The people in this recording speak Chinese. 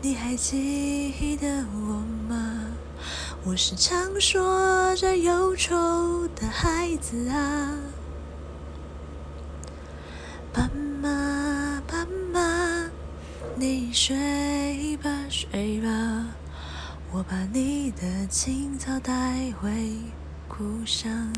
你还记得我吗？我是常说着忧愁的孩子啊。斑马，斑马，你睡吧睡吧，我把你的青草带回故乡。